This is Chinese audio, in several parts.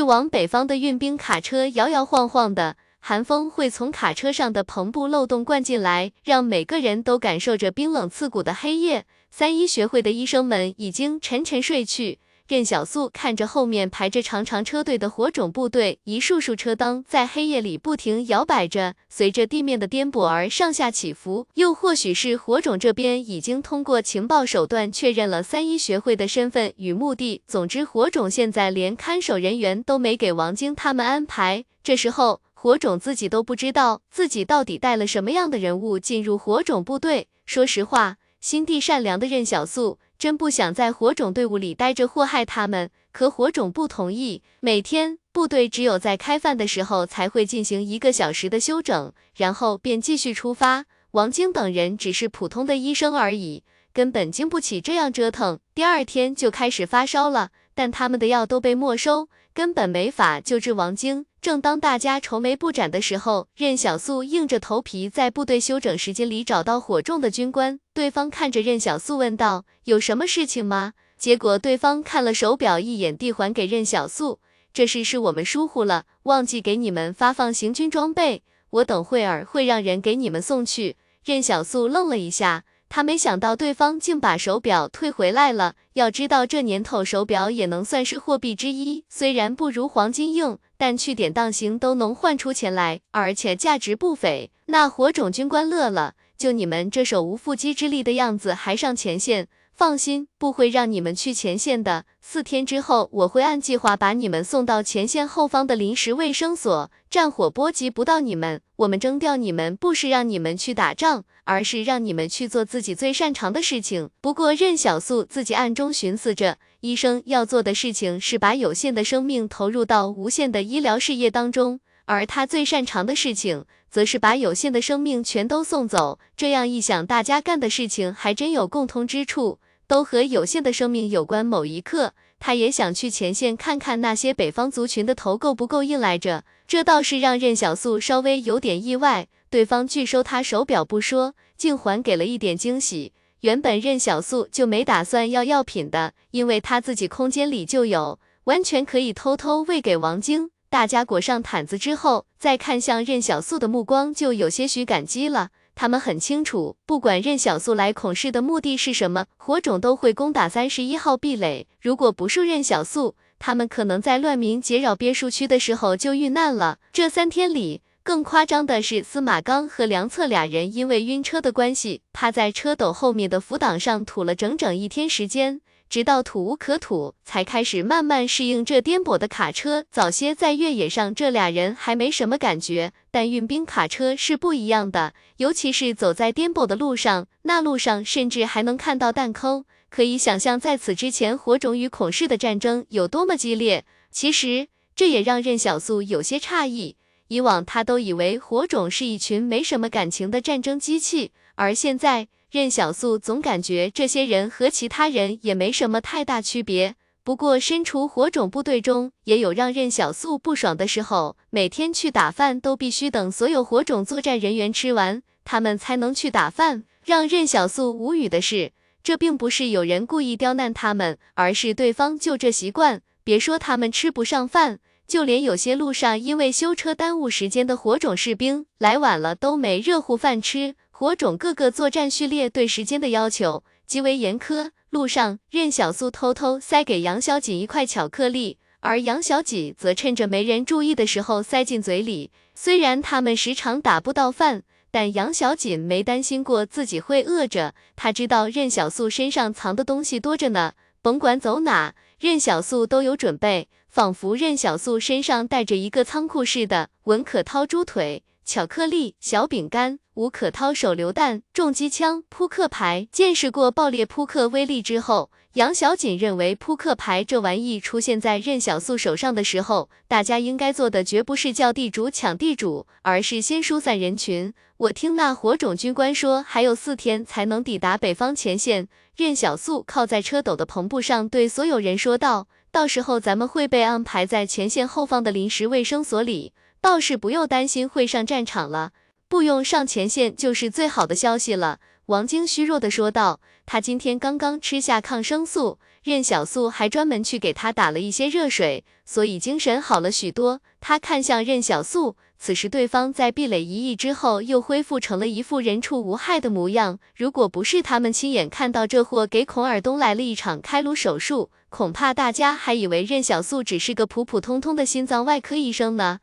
去往北方的运兵卡车摇摇晃晃的，寒风会从卡车上的篷布漏洞灌进来，让每个人都感受着冰冷刺骨的黑夜。三一学会的医生们已经沉沉睡去。任小素看着后面排着长长车队的火种部队，一束束车灯在黑夜里不停摇摆着，随着地面的颠簸而上下起伏。又或许是火种这边已经通过情报手段确认了三一学会的身份与目的。总之，火种现在连看守人员都没给王晶他们安排。这时候，火种自己都不知道自己到底带了什么样的人物进入火种部队。说实话，心地善良的任小素。真不想在火种队伍里待着祸害他们，可火种不同意。每天部队只有在开饭的时候才会进行一个小时的休整，然后便继续出发。王晶等人只是普通的医生而已，根本经不起这样折腾。第二天就开始发烧了，但他们的药都被没收，根本没法救治王晶。正当大家愁眉不展的时候，任小素硬着头皮在部队休整时间里找到火种的军官。对方看着任小素问道：“有什么事情吗？”结果对方看了手表一眼，递还给任小素：“这事是我们疏忽了，忘记给你们发放行军装备，我等会儿会让人给你们送去。”任小素愣了一下。他没想到对方竟把手表退回来了。要知道这年头手表也能算是货币之一，虽然不如黄金硬，但去典当行都能换出钱来，而且价值不菲。那火种军官乐了，就你们这手无缚鸡之力的样子还上前线？放心，不会让你们去前线的。四天之后，我会按计划把你们送到前线后方的临时卫生所。战火波及不到你们，我们征调你们不是让你们去打仗，而是让你们去做自己最擅长的事情。不过任小素自己暗中寻思着，医生要做的事情是把有限的生命投入到无限的医疗事业当中，而他最擅长的事情，则是把有限的生命全都送走。这样一想，大家干的事情还真有共通之处。都和有限的生命有关。某一刻，他也想去前线看看那些北方族群的头够不够硬来着。这倒是让任小素稍微有点意外。对方拒收他手表不说，竟还给了一点惊喜。原本任小素就没打算要药品的，因为他自己空间里就有，完全可以偷偷喂给王晶。大家裹上毯子之后，再看向任小素的目光就有些许感激了。他们很清楚，不管任小素来孔氏的目的是什么，火种都会攻打三十一号壁垒。如果不是任小素，他们可能在乱民劫扰别墅区的时候就遇难了。这三天里，更夸张的是，司马刚和梁策俩人因为晕车的关系，趴在车斗后面的扶挡上吐了整整一天时间。直到吐无可吐，才开始慢慢适应这颠簸的卡车。早些在越野上，这俩人还没什么感觉，但运兵卡车是不一样的，尤其是走在颠簸的路上，那路上甚至还能看到弹坑，可以想象在此之前火种与孔氏的战争有多么激烈。其实这也让任小素有些诧异，以往他都以为火种是一群没什么感情的战争机器，而现在。任小素总感觉这些人和其他人也没什么太大区别。不过身处火种部队中，也有让任小素不爽的时候。每天去打饭都必须等所有火种作战人员吃完，他们才能去打饭。让任小素无语的是，这并不是有人故意刁难他们，而是对方就这习惯。别说他们吃不上饭，就连有些路上因为修车耽误时间的火种士兵来晚了，都没热乎饭吃。火种各个作战序列对时间的要求极为严苛。路上，任小素偷偷塞给杨小锦一块巧克力，而杨小锦则趁着没人注意的时候塞进嘴里。虽然他们时常打不到饭，但杨小锦没担心过自己会饿着。他知道任小素身上藏的东西多着呢，甭管走哪，任小素都有准备，仿佛任小素身上带着一个仓库似的。文可掏猪腿。巧克力、小饼干、吴可涛手榴弹、重机枪、扑克牌。见识过爆裂扑克威力之后，杨小锦认为扑克牌这玩意出现在任小素手上的时候，大家应该做的绝不是叫地主抢地主，而是先疏散人群。我听那火种军官说，还有四天才能抵达北方前线。任小素靠在车斗的篷布上，对所有人说道：“到时候咱们会被安排在前线后方的临时卫生所里。”倒是不用担心会上战场了，不用上前线就是最好的消息了。王晶虚弱的说道。他今天刚刚吃下抗生素，任小素还专门去给他打了一些热水，所以精神好了许多。他看向任小素，此时对方在壁垒一役之后又恢复成了一副人畜无害的模样。如果不是他们亲眼看到这货给孔尔东来了一场开颅手术，恐怕大家还以为任小素只是个普普通通的心脏外科医生呢。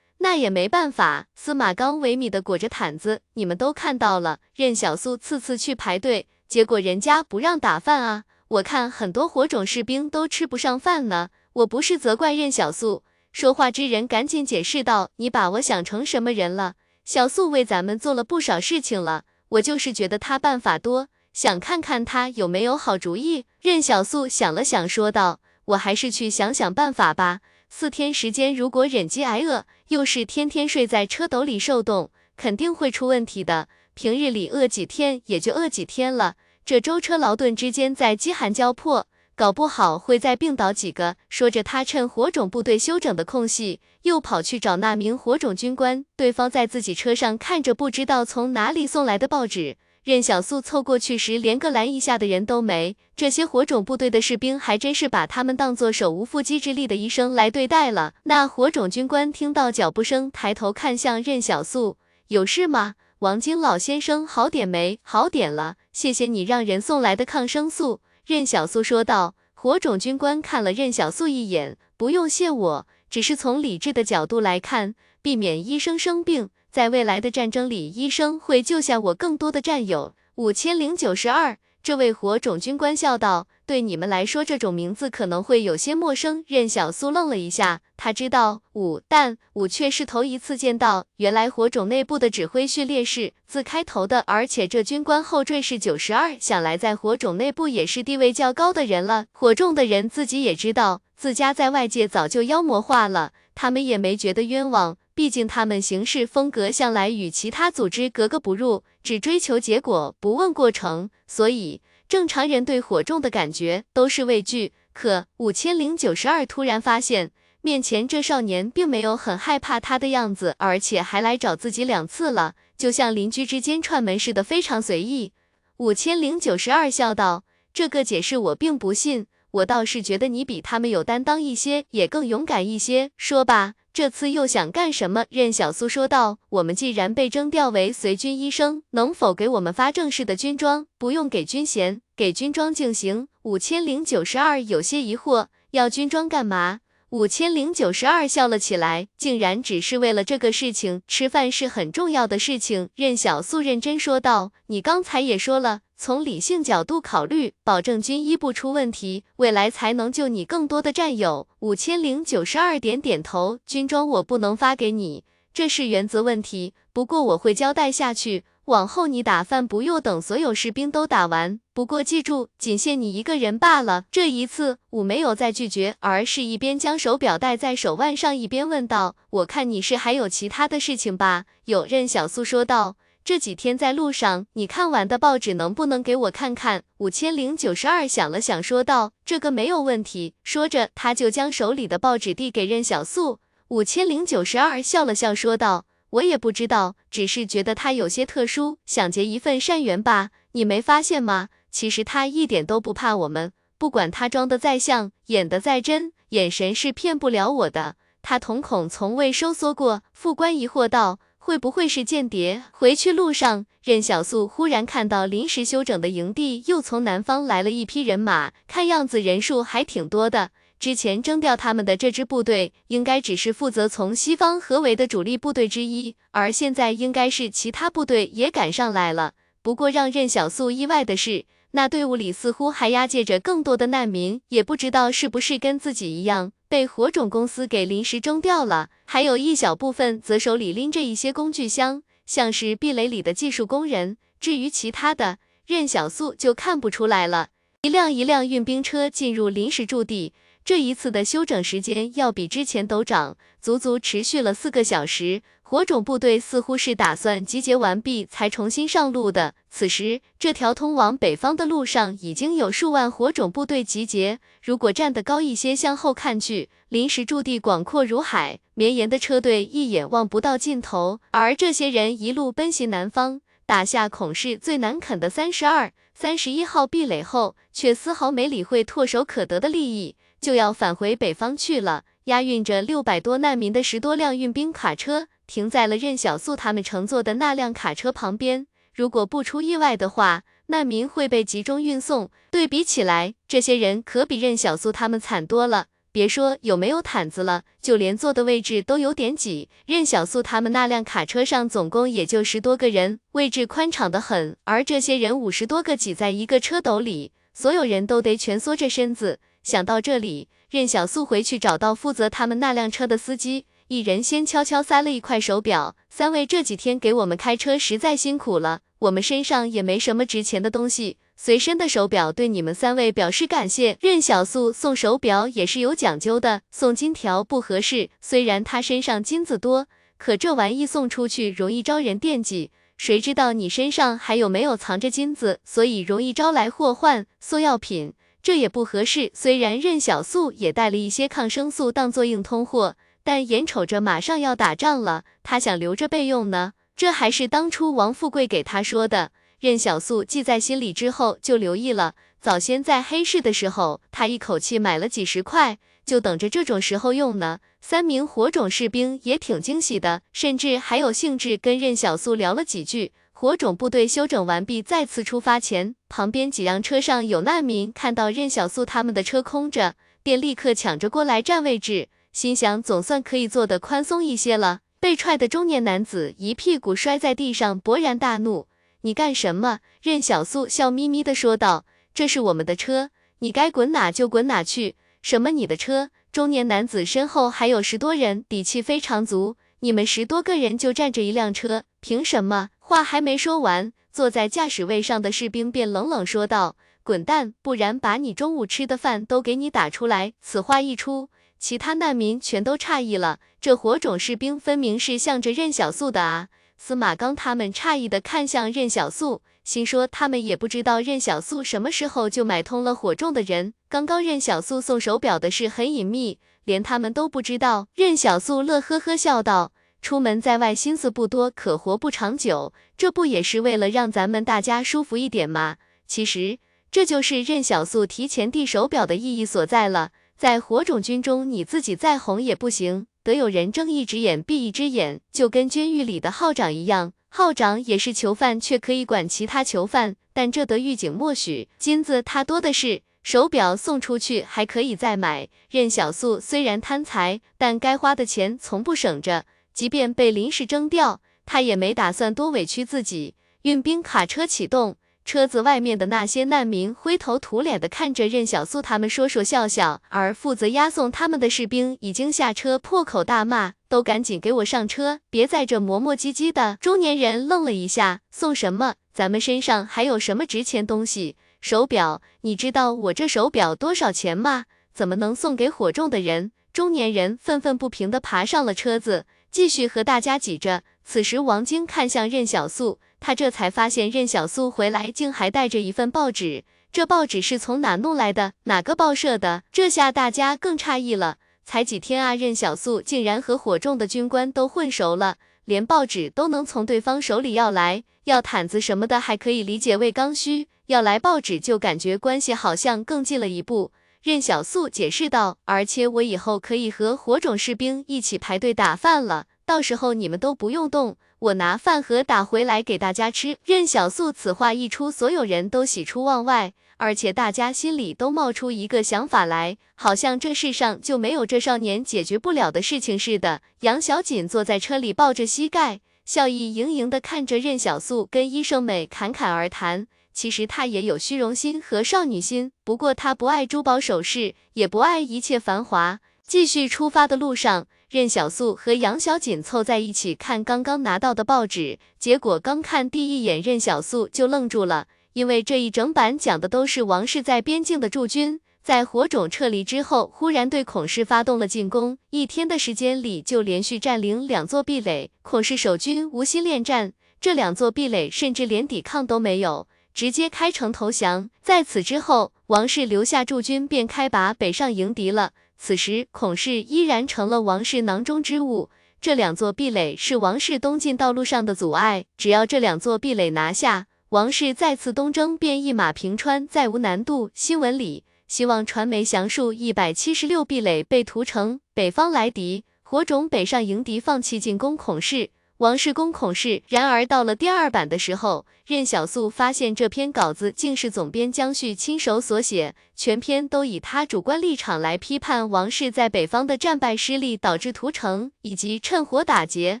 那也没办法，司马刚萎靡的裹着毯子，你们都看到了。任小素次次去排队，结果人家不让打饭啊！我看很多火种士兵都吃不上饭呢。我不是责怪任小素，说话之人赶紧解释道：“你把我想成什么人了？小素为咱们做了不少事情了，我就是觉得他办法多，想看看他有没有好主意。”任小素想了想，说道：“我还是去想想办法吧。”四天时间，如果忍饥挨饿，又是天天睡在车斗里受冻，肯定会出问题的。平日里饿几天也就饿几天了，这舟车劳顿之间在饥寒交迫，搞不好会再病倒几个。说着，他趁火种部队休整的空隙，又跑去找那名火种军官。对方在自己车上看着不知道从哪里送来的报纸。任小素凑过去时，连个拦一下的人都没。这些火种部队的士兵还真是把他们当做手无缚鸡之力的医生来对待了。那火种军官听到脚步声，抬头看向任小素：“有事吗？王晶老先生好点没？好点了，谢谢你让人送来的抗生素。”任小素说道。火种军官看了任小素一眼：“不用谢我，只是从理智的角度来看，避免医生生病。”在未来的战争里，医生会救下我更多的战友。五千零九十二，这位火种军官笑道：“对你们来说，这种名字可能会有些陌生。”任小苏愣了一下，他知道五，但五却是头一次见到。原来火种内部的指挥序列是字开头的，而且这军官后缀是九十二，想来在火种内部也是地位较高的人了。火种的人自己也知道，自家在外界早就妖魔化了，他们也没觉得冤枉。毕竟他们行事风格向来与其他组织格格不入，只追求结果，不问过程，所以正常人对火种的感觉都是畏惧。可五千零九十二突然发现，面前这少年并没有很害怕他的样子，而且还来找自己两次了，就像邻居之间串门似的，非常随意。五千零九十二笑道：“这个解释我并不信，我倒是觉得你比他们有担当一些，也更勇敢一些。说吧。”这次又想干什么？任小苏说道：“我们既然被征调为随军医生，能否给我们发正式的军装？不用给军衔，给军装就行。”五千零九十二有些疑惑：“要军装干嘛？”五千零九十二笑了起来，竟然只是为了这个事情。吃饭是很重要的事情。任小素认真说道：“你刚才也说了。”从理性角度考虑，保证军医不出问题，未来才能救你更多的战友。五千零九十二点点头，军装我不能发给你，这是原则问题。不过我会交代下去，往后你打饭不用等所有士兵都打完。不过记住，仅限你一个人罢了。这一次，我没有再拒绝，而是一边将手表戴在手腕上，一边问道：“我看你是还有其他的事情吧？”有任小素说道。这几天在路上，你看完的报纸能不能给我看看？五千零九十二想了想，说道：“这个没有问题。”说着，他就将手里的报纸递给任小素。五千零九十二笑了笑，说道：“我也不知道，只是觉得他有些特殊，想结一份善缘吧。你没发现吗？其实他一点都不怕我们，不管他装的再像，演的再真，眼神是骗不了我的。他瞳孔从未收缩过。”副官疑惑道。会不会是间谍？回去路上，任小素忽然看到临时休整的营地又从南方来了一批人马，看样子人数还挺多的。之前征调他们的这支部队，应该只是负责从西方合围的主力部队之一，而现在应该是其他部队也赶上来了。不过让任小素意外的是，那队伍里似乎还押解着更多的难民，也不知道是不是跟自己一样。被火种公司给临时征调了，还有一小部分则手里拎着一些工具箱，像是壁垒里的技术工人。至于其他的，任小素就看不出来了。一辆一辆运兵车进入临时驻地。这一次的休整时间要比之前都长，足足持续了四个小时。火种部队似乎是打算集结完毕才重新上路的。此时，这条通往北方的路上已经有数万火种部队集结。如果站得高一些，向后看去，临时驻地广阔如海，绵延的车队一眼望不到尽头。而这些人一路奔袭南方。打下孔氏最难啃的三十二、三十一号壁垒后，却丝毫没理会唾手可得的利益，就要返回北方去了。押运着六百多难民的十多辆运兵卡车，停在了任小素他们乘坐的那辆卡车旁边。如果不出意外的话，难民会被集中运送。对比起来，这些人可比任小素他们惨多了。别说有没有毯子了，就连坐的位置都有点挤。任小素他们那辆卡车上总共也就十多个人，位置宽敞的很，而这些人五十多个挤在一个车斗里，所有人都得蜷缩着身子。想到这里。任小素回去找到负责他们那辆车的司机，一人先悄悄塞了一块手表。三位这几天给我们开车实在辛苦了，我们身上也没什么值钱的东西，随身的手表对你们三位表示感谢。任小素送手表也是有讲究的，送金条不合适。虽然他身上金子多，可这玩意送出去容易招人惦记，谁知道你身上还有没有藏着金子，所以容易招来祸患。送药品。这也不合适。虽然任小素也带了一些抗生素当做硬通货，但眼瞅着马上要打仗了，他想留着备用呢。这还是当初王富贵给他说的。任小素记在心里之后就留意了。早先在黑市的时候，他一口气买了几十块，就等着这种时候用呢。三名火种士兵也挺惊喜的，甚至还有兴致跟任小素聊了几句。火种部队休整完毕，再次出发前，旁边几辆车上有难民，看到任小素他们的车空着，便立刻抢着过来占位置，心想总算可以坐得宽松一些了。被踹的中年男子一屁股摔在地上，勃然大怒：“你干什么？”任小素笑眯眯的说道：“这是我们的车，你该滚哪就滚哪去。”“什么你的车？”中年男子身后还有十多人，底气非常足。你们十多个人就占着一辆车，凭什么？话还没说完，坐在驾驶位上的士兵便冷冷说道：“滚蛋，不然把你中午吃的饭都给你打出来。”此话一出，其他难民全都诧异了。这火种士兵分明是向着任小素的啊！司马刚他们诧异的看向任小素，心说他们也不知道任小素什么时候就买通了火种的人。刚刚任小素送手表的事很隐秘，连他们都不知道。任小素乐呵呵笑道。出门在外，心思不多，可活不长久。这不也是为了让咱们大家舒服一点吗？其实，这就是任小素提前递手表的意义所在了。在火种军中，你自己再红也不行，得有人睁一只眼闭一只眼，就跟监狱里的号长一样。号长也是囚犯，却可以管其他囚犯，但这得狱警默许。金子他多的是，手表送出去还可以再买。任小素虽然贪财，但该花的钱从不省着。即便被临时征调，他也没打算多委屈自己。运兵卡车启动，车子外面的那些难民灰头土脸的看着任小素他们，说说笑笑。而负责押送他们的士兵已经下车，破口大骂：“都赶紧给我上车，别在这磨磨唧唧的！”中年人愣了一下：“送什么？咱们身上还有什么值钱东西？手表？你知道我这手表多少钱吗？怎么能送给火种的人？”中年人愤愤不平的爬上了车子。继续和大家挤着。此时，王晶看向任小素，他这才发现任小素回来竟还带着一份报纸。这报纸是从哪弄来的？哪个报社的？这下大家更诧异了。才几天啊，任小素竟然和火种的军官都混熟了，连报纸都能从对方手里要来。要毯子什么的还可以理解为刚需，要来报纸就感觉关系好像更近了一步。任小素解释道：“而且我以后可以和火种士兵一起排队打饭了，到时候你们都不用动，我拿饭盒打回来给大家吃。”任小素此话一出，所有人都喜出望外，而且大家心里都冒出一个想法来，好像这世上就没有这少年解决不了的事情似的。杨小锦坐在车里抱着膝盖，笑意盈盈地看着任小素跟医生们侃侃而谈。其实他也有虚荣心和少女心，不过他不爱珠宝首饰，也不爱一切繁华。继续出发的路上，任小素和杨小锦凑在一起看刚刚拿到的报纸，结果刚看第一眼，任小素就愣住了，因为这一整版讲的都是王氏在边境的驻军，在火种撤离之后，忽然对孔氏发动了进攻，一天的时间里就连续占领两座壁垒，孔氏守军无心恋战，这两座壁垒甚至连抵抗都没有。直接开城投降。在此之后，王氏留下驻军便开拔北上迎敌了。此时，孔氏依然成了王氏囊中之物。这两座壁垒是王氏东进道路上的阻碍，只要这两座壁垒拿下，王氏再次东征便一马平川，再无难度。新闻里，希望传媒详述一百七十六壁垒被屠城，北方来敌，火种北上迎敌，放弃进攻孔氏。王氏攻孔氏，然而到了第二版的时候，任小素发现这篇稿子竟是总编江旭亲手所写，全篇都以他主观立场来批判王氏在北方的战败失利，导致屠城以及趁火打劫。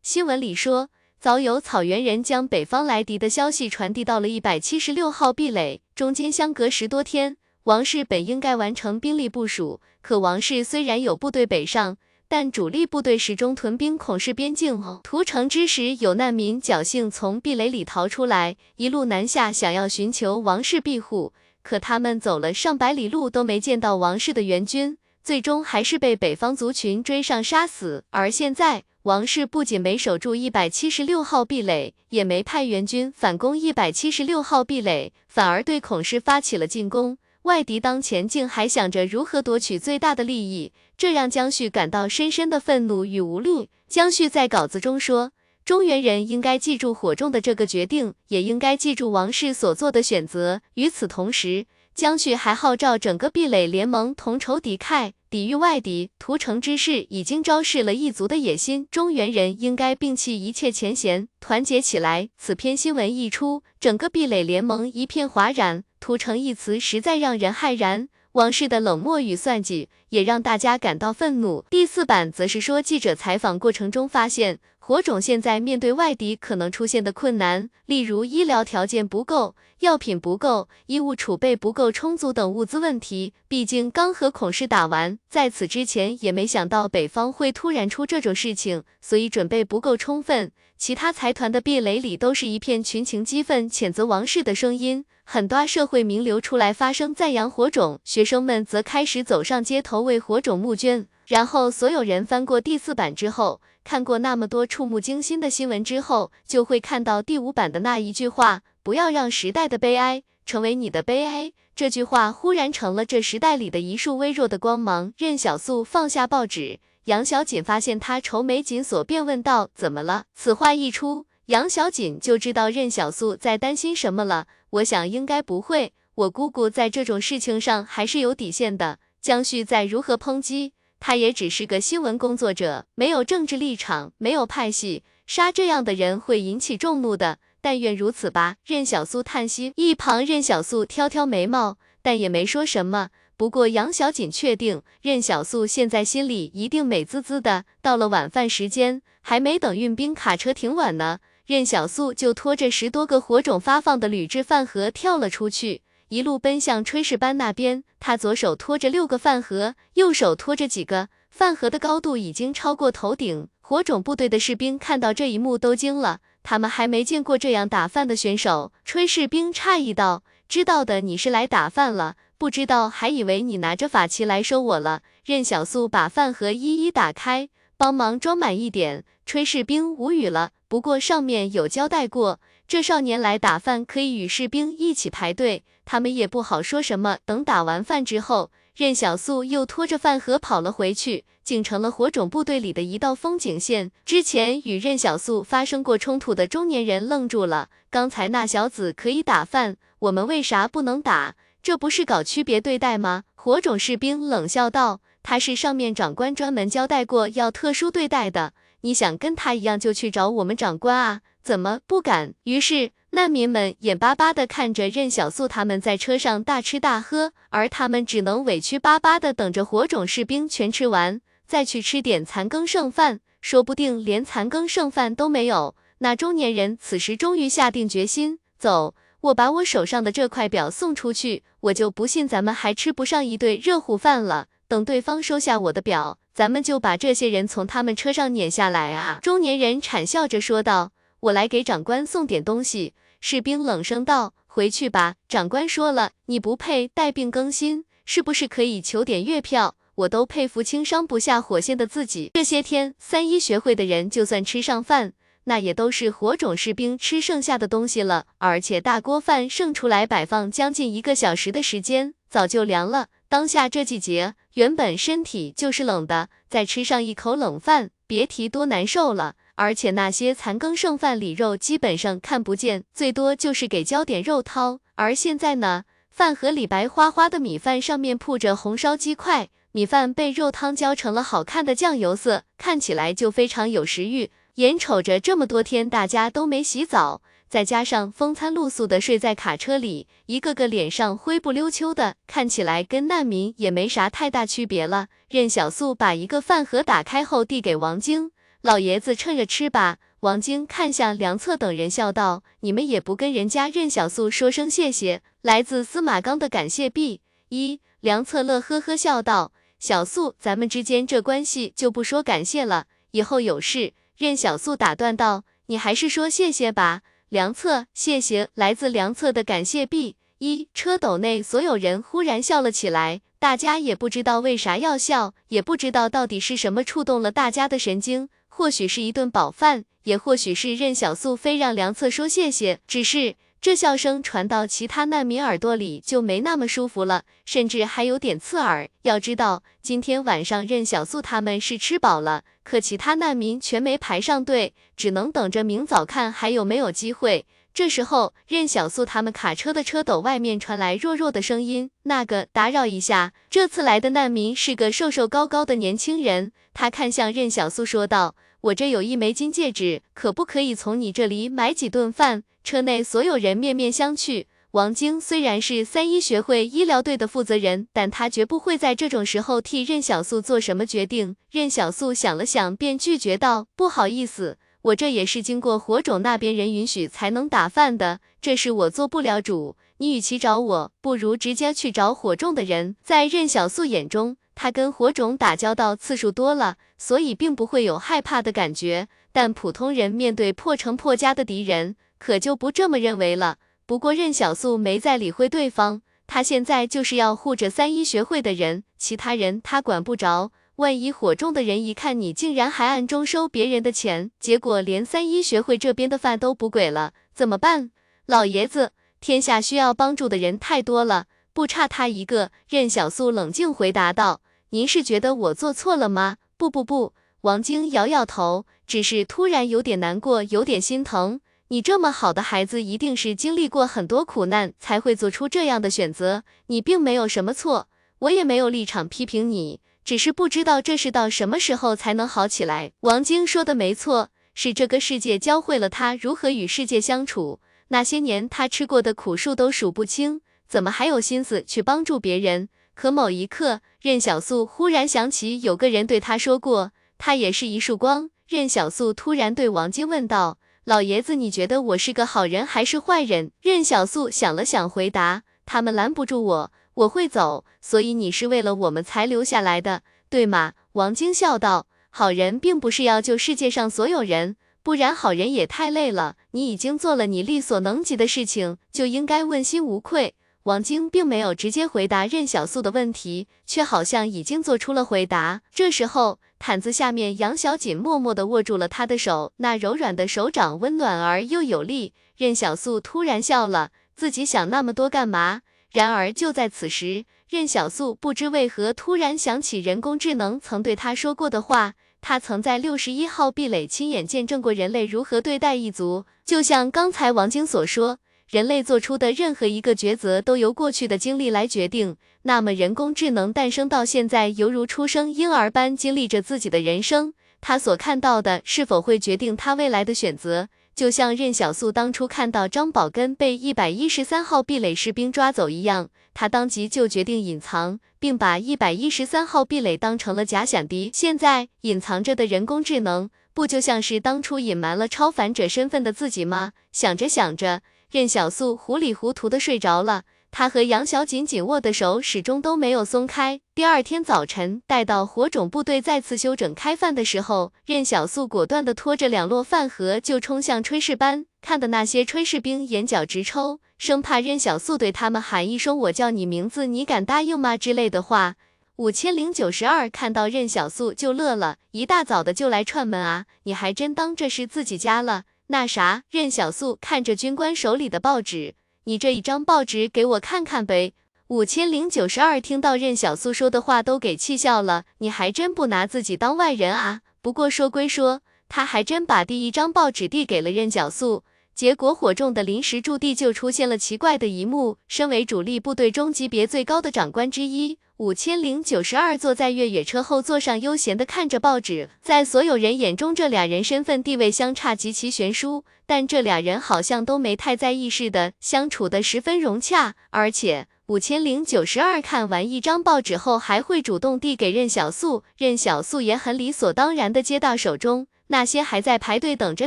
新闻里说，早有草原人将北方来敌的消息传递到了一百七十六号壁垒，中间相隔十多天，王氏本应该完成兵力部署，可王氏虽然有部队北上。但主力部队始终屯兵孔氏边境哦。屠城之时，有难民侥幸从壁垒里逃出来，一路南下，想要寻求王室庇护。可他们走了上百里路，都没见到王室的援军，最终还是被北方族群追上杀死。而现在，王室不仅没守住一百七十六号壁垒，也没派援军反攻一百七十六号壁垒，反而对孔氏发起了进攻。外敌当前，竟还想着如何夺取最大的利益。这让江旭感到深深的愤怒与无力。江旭在稿子中说，中原人应该记住火种的这个决定，也应该记住王室所做的选择。与此同时，江旭还号召整个壁垒联盟同仇敌忾，抵御外敌。屠城之事已经昭示了异族的野心，中原人应该摒弃一切前嫌，团结起来。此篇新闻一出，整个壁垒联盟一片哗然。屠城一词实在让人骇然。王室的冷漠与算计也让大家感到愤怒。第四版则是说，记者采访过程中发现，火种现在面对外敌可能出现的困难，例如医疗条件不够、药品不够、衣物储备不够充足等物资问题。毕竟刚和孔氏打完，在此之前也没想到北方会突然出这种事情，所以准备不够充分。其他财团的壁垒里都是一片群情激愤、谴责王室的声音。很多社会名流出来发声赞扬火种，学生们则开始走上街头为火种募捐。然后所有人翻过第四版之后，看过那么多触目惊心的新闻之后，就会看到第五版的那一句话：不要让时代的悲哀成为你的悲哀。这句话忽然成了这时代里的一束微弱的光芒。任小素放下报纸，杨小锦发现他愁眉紧锁，便问道：怎么了？此话一出。杨小锦就知道任小素在担心什么了。我想应该不会，我姑姑在这种事情上还是有底线的。江旭在如何抨击，他也只是个新闻工作者，没有政治立场，没有派系，杀这样的人会引起众怒的。但愿如此吧。任小苏叹息，一旁任小素挑挑眉毛，但也没说什么。不过杨小锦确定，任小素现在心里一定美滋滋的。到了晚饭时间，还没等运兵卡车停稳呢。任小素就拖着十多个火种发放的铝制饭盒跳了出去，一路奔向炊事班那边。他左手托着六个饭盒，右手托着几个饭盒的高度已经超过头顶。火种部队的士兵看到这一幕都惊了，他们还没见过这样打饭的选手。炊事兵诧异道：“知道的你是来打饭了，不知道还以为你拿着法器来收我了。”任小素把饭盒一一打开，帮忙装满一点。炊事兵无语了。不过上面有交代过，这少年来打饭可以与士兵一起排队，他们也不好说什么。等打完饭之后，任小素又拖着饭盒跑了回去，竟成了火种部队里的一道风景线。之前与任小素发生过冲突的中年人愣住了，刚才那小子可以打饭，我们为啥不能打？这不是搞区别对待吗？火种士兵冷笑道，他是上面长官专门交代过要特殊对待的。你想跟他一样，就去找我们长官啊？怎么不敢？于是难民们眼巴巴的看着任小素他们在车上大吃大喝，而他们只能委屈巴巴的等着火种士兵全吃完，再去吃点残羹剩饭，说不定连残羹剩饭都没有。那中年人此时终于下定决心，走，我把我手上的这块表送出去，我就不信咱们还吃不上一顿热乎饭了。等对方收下我的表。咱们就把这些人从他们车上撵下来啊！中年人惨笑着说道：“我来给长官送点东西。”士兵冷声道：“回去吧，长官说了，你不配带病更新，是不是可以求点月票？”我都佩服轻伤不下火线的自己。这些天三一学会的人，就算吃上饭，那也都是火种士兵吃剩下的东西了，而且大锅饭剩出来摆放将近一个小时的时间，早就凉了。当下这季节，原本身体就是冷的，再吃上一口冷饭，别提多难受了。而且那些残羹剩饭里肉基本上看不见，最多就是给浇点肉汤。而现在呢，饭盒里白花花的米饭上面铺着红烧鸡块，米饭被肉汤浇成了好看的酱油色，看起来就非常有食欲。眼瞅着这么多天大家都没洗澡，再加上风餐露宿的睡在卡车里，一个个脸上灰不溜秋的，看起来跟难民也没啥太大区别了。任小素把一个饭盒打开后递给王晶。老爷子趁热吃吧。王晶看向梁策等人，笑道：“你们也不跟人家任小素说声谢谢。”来自司马刚的感谢币一。梁策乐呵呵笑道：“小素，咱们之间这关系就不说感谢了，以后有事。”任小素打断道：“你还是说谢谢吧。”梁策，谢谢。来自梁策的感谢币一。车斗内所有人忽然笑了起来，大家也不知道为啥要笑，也不知道到底是什么触动了大家的神经。或许是一顿饱饭，也或许是任小素非让梁策说谢谢。只是这笑声传到其他难民耳朵里就没那么舒服了，甚至还有点刺耳。要知道，今天晚上任小素他们是吃饱了，可其他难民全没排上队，只能等着明早看还有没有机会。这时候，任小素他们卡车的车斗外面传来弱弱的声音：“那个，打扰一下，这次来的难民是个瘦瘦高高的年轻人。”他看向任小素说道。我这有一枚金戒指，可不可以从你这里买几顿饭？车内所有人面面相觑。王晶虽然是三一学会医疗队的负责人，但他绝不会在这种时候替任小素做什么决定。任小素想了想，便拒绝道：“不好意思，我这也是经过火种那边人允许才能打饭的，这事我做不了主。你与其找我，不如直接去找火种的人。”在任小素眼中。他跟火种打交道次数多了，所以并不会有害怕的感觉。但普通人面对破城破家的敌人，可就不这么认为了。不过任小素没再理会对方，他现在就是要护着三一学会的人，其他人他管不着。万一火种的人一看你竟然还暗中收别人的钱，结果连三一学会这边的饭都不给了，怎么办？老爷子，天下需要帮助的人太多了，不差他一个。任小素冷静回答道。您是觉得我做错了吗？不不不，王晶摇摇头，只是突然有点难过，有点心疼。你这么好的孩子，一定是经历过很多苦难，才会做出这样的选择。你并没有什么错，我也没有立场批评你，只是不知道这是到什么时候才能好起来。王晶说的没错，是这个世界教会了他如何与世界相处。那些年他吃过的苦数都数不清，怎么还有心思去帮助别人？可某一刻，任小素忽然想起有个人对她说过，他也是一束光。任小素突然对王晶问道：“老爷子，你觉得我是个好人还是坏人？”任小素想了想，回答：“他们拦不住我，我会走。所以你是为了我们才留下来的，对吗？”王晶笑道：“好人并不是要救世界上所有人，不然好人也太累了。你已经做了你力所能及的事情，就应该问心无愧。”王晶并没有直接回答任小素的问题，却好像已经做出了回答。这时候，毯子下面，杨小锦默默地握住了他的手，那柔软的手掌温暖而又有力。任小素突然笑了，自己想那么多干嘛？然而就在此时，任小素不知为何突然想起人工智能曾对他说过的话，他曾在六十一号壁垒亲眼见证过人类如何对待异族，就像刚才王晶所说。人类做出的任何一个抉择都由过去的经历来决定，那么人工智能诞生到现在，犹如出生婴儿般经历着自己的人生，他所看到的是否会决定他未来的选择？就像任小素当初看到张宝根被一百一十三号壁垒士兵抓走一样，他当即就决定隐藏，并把一百一十三号壁垒当成了假想敌。现在隐藏着的人工智能，不就像是当初隐瞒了超凡者身份的自己吗？想着想着。任小素糊里糊涂的睡着了，他和杨小锦紧握的手始终都没有松开。第二天早晨，待到火种部队再次休整开饭的时候，任小素果断的拖着两摞饭盒就冲向炊事班，看的那些炊事兵眼角直抽，生怕任小素对他们喊一声“我叫你名字，你敢答应吗”之类的话。五千零九十二看到任小素就乐了，一大早的就来串门啊？你还真当这是自己家了？那啥，任小素看着军官手里的报纸，你这一张报纸给我看看呗。五千零九十二听到任小素说的话，都给气笑了。你还真不拿自己当外人啊？不过说归说，他还真把第一张报纸递给了任小素。结果火种的临时驻地就出现了奇怪的一幕。身为主力部队中级别最高的长官之一，五千零九十二坐在越野车后座上，悠闲地看着报纸。在所有人眼中，这俩人身份地位相差极其悬殊，但这俩人好像都没太在意似的，相处得十分融洽。而且五千零九十二看完一张报纸后，还会主动递给任小素，任小素也很理所当然地接到手中。那些还在排队等着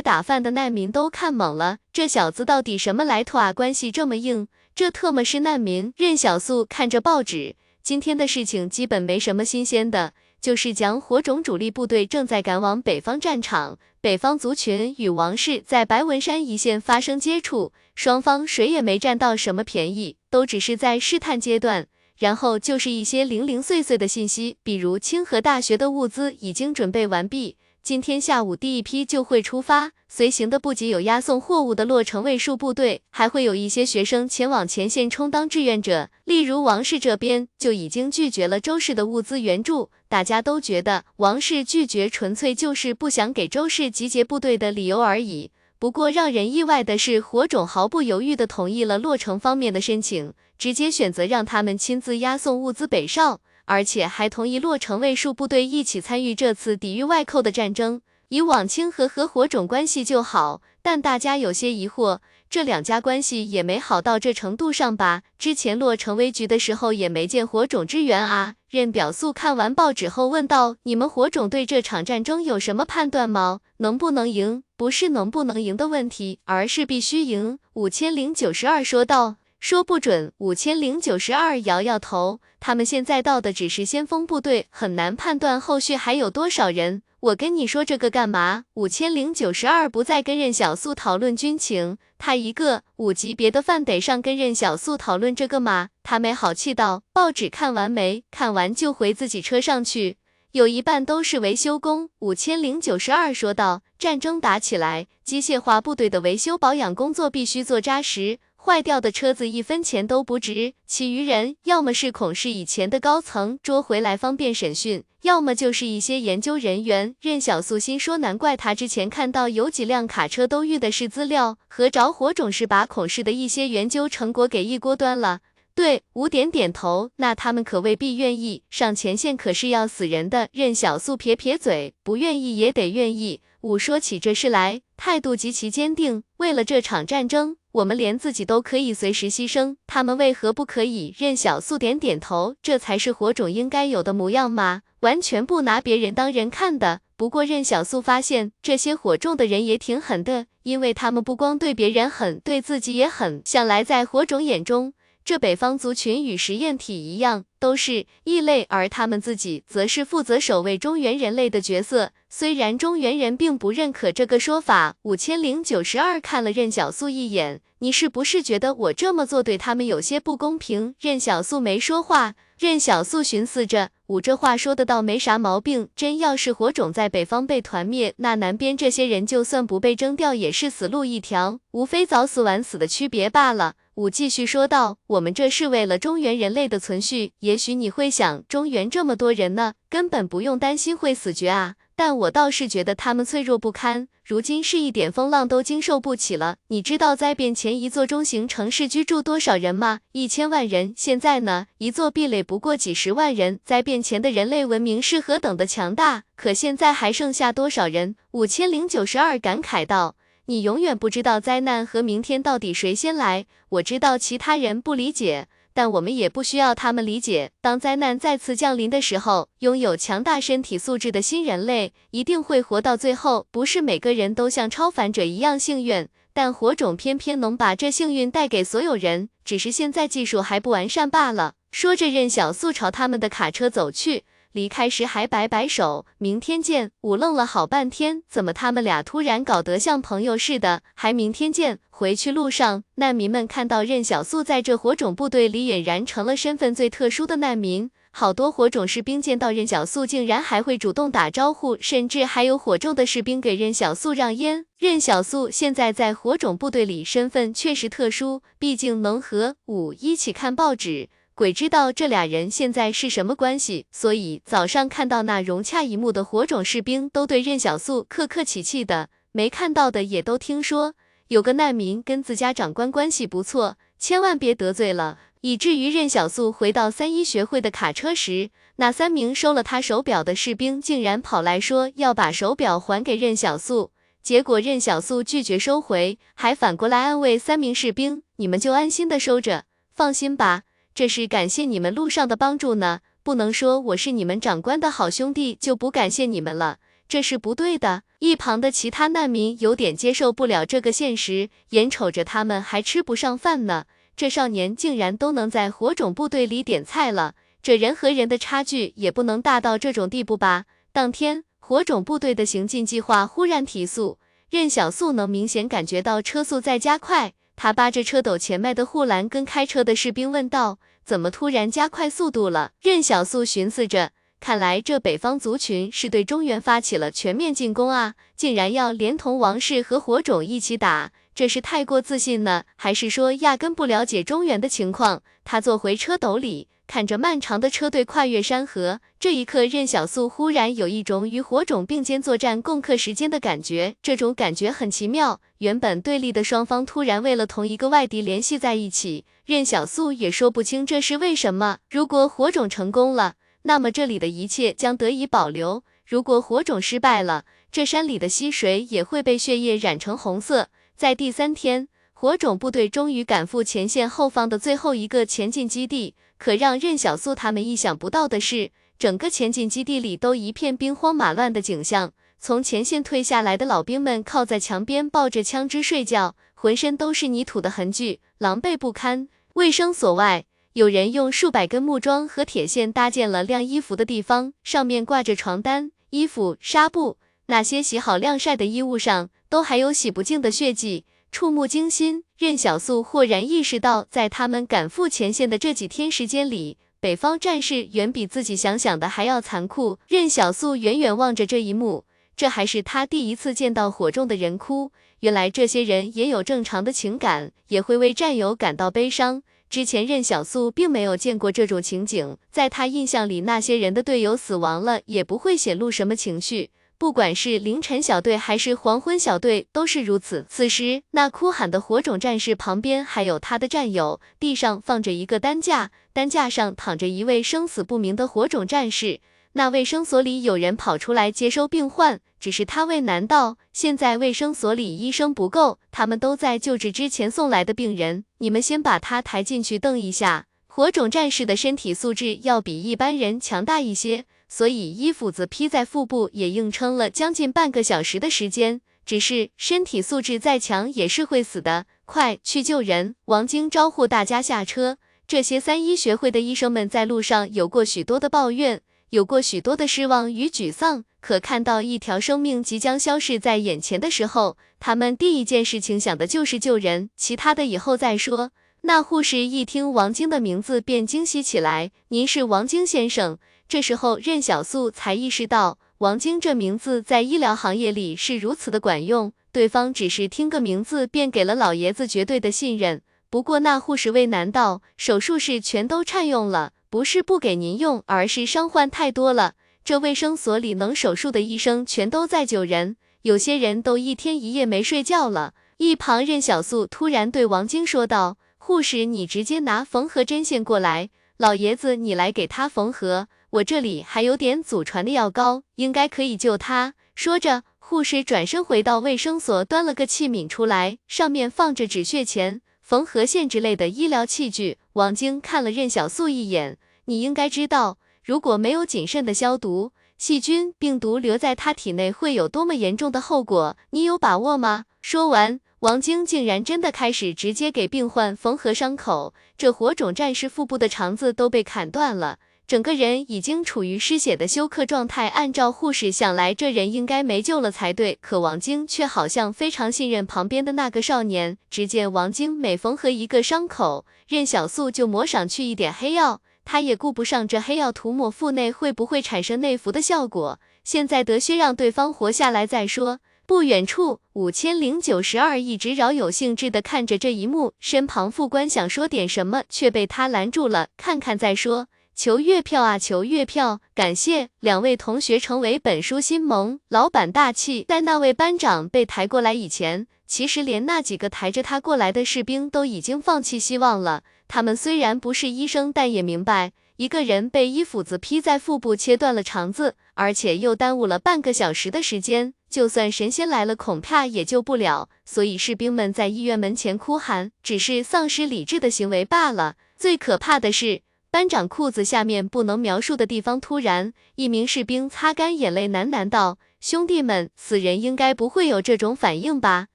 打饭的难民都看懵了，这小子到底什么来头啊？关系这么硬，这特么是难民？任小素看着报纸，今天的事情基本没什么新鲜的，就是讲火种主力部队正在赶往北方战场，北方族群与王室在白文山一线发生接触，双方谁也没占到什么便宜，都只是在试探阶段。然后就是一些零零碎碎的信息，比如清河大学的物资已经准备完毕。今天下午第一批就会出发，随行的不仅有押送货物的洛城卫戍部队，还会有一些学生前往前线充当志愿者。例如王氏这边就已经拒绝了周氏的物资援助，大家都觉得王氏拒绝纯粹就是不想给周氏集结部队的理由而已。不过让人意外的是，火种毫不犹豫地同意了洛城方面的申请，直接选择让他们亲自押送物资北上。而且还同意洛城卫戍部队一起参与这次抵御外寇的战争。以往清河和火种关系就好，但大家有些疑惑，这两家关系也没好到这程度上吧？之前洛城危局的时候也没见火种支援啊。任表素看完报纸后问道：“你们火种对这场战争有什么判断吗？能不能赢？不是能不能赢的问题，而是必须赢。”五千零九十二说道。说不准，五千零九十二摇摇头，他们现在到的只是先锋部队，很难判断后续还有多少人。我跟你说这个干嘛？五千零九十二不再跟任小素讨论军情，他一个五级别的饭得上跟任小素讨论这个吗？他没好气道，报纸看完没？看完就回自己车上去，有一半都是维修工。五千零九十二说道，战争打起来，机械化部队的维修保养工作必须做扎实。坏掉的车子一分钱都不值，其余人要么是孔氏以前的高层捉回来方便审讯，要么就是一些研究人员。任小素心说，难怪他之前看到有几辆卡车都运的是资料和着火种，是把孔氏的一些研究成果给一锅端了。对，五点点头，那他们可未必愿意上前线，可是要死人的。任小素撇撇嘴，不愿意也得愿意。五说起这事来，态度极其坚定，为了这场战争。我们连自己都可以随时牺牲，他们为何不可以？任小素点点头，这才是火种应该有的模样吗？完全不拿别人当人看的。不过任小素发现，这些火种的人也挺狠的，因为他们不光对别人狠，对自己也狠。想来在火种眼中，这北方族群与实验体一样，都是异类，而他们自己则是负责守卫中原人类的角色。虽然中原人并不认可这个说法，五千零九十二看了任小素一眼，你是不是觉得我这么做对他们有些不公平？任小素没说话。任小素寻思着，我这话说的倒没啥毛病。真要是火种在北方被团灭，那南边这些人就算不被征调，也是死路一条，无非早死晚死的区别罢了。武继续说道：“我们这是为了中原人类的存续。也许你会想，中原这么多人呢，根本不用担心会死绝啊。但我倒是觉得他们脆弱不堪，如今是一点风浪都经受不起了。你知道灾变前一座中型城市居住多少人吗？一千万人。现在呢，一座壁垒不过几十万人。灾变前的人类文明是何等的强大，可现在还剩下多少人？五千零九十二感慨道。”你永远不知道灾难和明天到底谁先来。我知道其他人不理解，但我们也不需要他们理解。当灾难再次降临的时候，拥有强大身体素质的新人类一定会活到最后。不是每个人都像超凡者一样幸运，但火种偏偏能把这幸运带给所有人，只是现在技术还不完善罢了。说着，任小素朝他们的卡车走去。离开时还摆摆手，明天见。我愣了好半天，怎么他们俩突然搞得像朋友似的？还明天见。回去路上，难民们看到任小素在这火种部队里俨然成了身份最特殊的难民。好多火种士兵见到任小素，竟然还会主动打招呼，甚至还有火种的士兵给任小素让烟。任小素现在在火种部队里身份确实特殊，毕竟能和五一起看报纸。鬼知道这俩人现在是什么关系，所以早上看到那融洽一幕的火种士兵都对任小素客客气气的，没看到的也都听说有个难民跟自家长官关系不错，千万别得罪了。以至于任小素回到三一学会的卡车时，那三名收了他手表的士兵竟然跑来说要把手表还给任小素，结果任小素拒绝收回，还反过来安慰三名士兵：“你们就安心的收着，放心吧，这是感谢你们路上的帮助呢，不能说我是你们长官的好兄弟就不感谢你们了，这是不对的。”一旁的其他难民有点接受不了这个现实，眼瞅着他们还吃不上饭呢。这少年竟然都能在火种部队里点菜了，这人和人的差距也不能大到这种地步吧？当天，火种部队的行进计划忽然提速，任小素能明显感觉到车速在加快。他扒着车斗前迈的护栏，跟开车的士兵问道：“怎么突然加快速度了？”任小素寻思着，看来这北方族群是对中原发起了全面进攻啊，竟然要连同王室和火种一起打。这是太过自信呢，还是说压根不了解中原的情况？他坐回车斗里，看着漫长的车队跨越山河。这一刻，任小素忽然有一种与火种并肩作战、共克时间的感觉。这种感觉很奇妙。原本对立的双方突然为了同一个外敌联系在一起，任小素也说不清这是为什么。如果火种成功了，那么这里的一切将得以保留；如果火种失败了，这山里的溪水也会被血液染成红色。在第三天，火种部队终于赶赴前线后方的最后一个前进基地。可让任小素他们意想不到的是，整个前进基地里都一片兵荒马乱的景象。从前线退下来的老兵们靠在墙边，抱着枪支睡觉，浑身都是泥土的痕迹，狼狈不堪。卫生所外，有人用数百根木桩和铁线搭建了晾衣服的地方，上面挂着床单、衣服、纱布。那些洗好晾晒的衣物上。都还有洗不净的血迹，触目惊心。任小素豁然意识到，在他们赶赴前线的这几天时间里，北方战事远比自己想象的还要残酷。任小素远远望着这一幕，这还是他第一次见到火中的人哭。原来这些人也有正常的情感，也会为战友感到悲伤。之前任小素并没有见过这种情景，在他印象里，那些人的队友死亡了，也不会显露什么情绪。不管是凌晨小队还是黄昏小队，都是如此。此时，那哭喊的火种战士旁边还有他的战友，地上放着一个担架，担架上躺着一位生死不明的火种战士。那卫生所里有人跑出来接收病患，只是他为难道现在卫生所里医生不够？他们都在救治之前送来的病人，你们先把他抬进去瞪一下。火种战士的身体素质要比一般人强大一些。所以衣服子披在腹部也硬撑了将近半个小时的时间。只是身体素质再强也是会死的。快去救人！王晶招呼大家下车。这些三一学会的医生们在路上有过许多的抱怨，有过许多的失望与沮丧。可看到一条生命即将消逝在眼前的时候，他们第一件事情想的就是救人，其他的以后再说。那护士一听王晶的名字便惊喜起来：“您是王晶先生？”这时候，任小素才意识到王晶这名字在医疗行业里是如此的管用。对方只是听个名字，便给了老爷子绝对的信任。不过那护士为难道手术室全都占用了，不是不给您用，而是伤患太多了。这卫生所里能手术的医生全都在救人，有些人都一天一夜没睡觉了。一旁任小素突然对王晶说道：“护士，你直接拿缝合针线过来，老爷子你来给他缝合。”我这里还有点祖传的药膏，应该可以救他。说着，护士转身回到卫生所，端了个器皿出来，上面放着止血钳、缝合线之类的医疗器具。王晶看了任小素一眼，你应该知道，如果没有谨慎的消毒，细菌、病毒留在他体内会有多么严重的后果，你有把握吗？说完，王晶竟然真的开始直接给病患缝合伤口。这火种战士腹部的肠子都被砍断了。整个人已经处于失血的休克状态，按照护士想来，这人应该没救了才对。可王晶却好像非常信任旁边的那个少年。只见王晶每缝合一个伤口，任小素就抹上去一点黑药，他也顾不上这黑药涂抹腹内会不会产生内服的效果，现在得先让对方活下来再说。不远处，五千零九十二一直饶有兴致地看着这一幕，身旁副官想说点什么，却被他拦住了。看看再说。求月票啊，求月票！感谢两位同学成为本书新盟，老板大气。在那位班长被抬过来以前，其实连那几个抬着他过来的士兵都已经放弃希望了。他们虽然不是医生，但也明白，一个人被一斧子劈在腹部，切断了肠子，而且又耽误了半个小时的时间，就算神仙来了，恐怕也救不了。所以士兵们在医院门前哭喊，只是丧失理智的行为罢了。最可怕的是。班长裤子下面不能描述的地方，突然，一名士兵擦干眼泪，喃喃道：“兄弟们，死人应该不会有这种反应吧？